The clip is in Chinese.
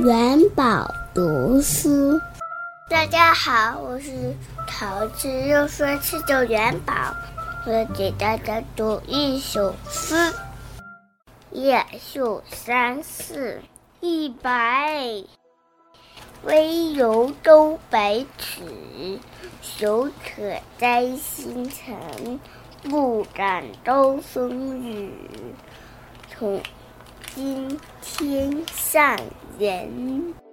元宝读书，大家好，我是桃子，又说吃着元宝，我给大家读一首诗：夜宿山寺一白，微游周百尺，手可摘星辰，不敢招风雨。从今天上人。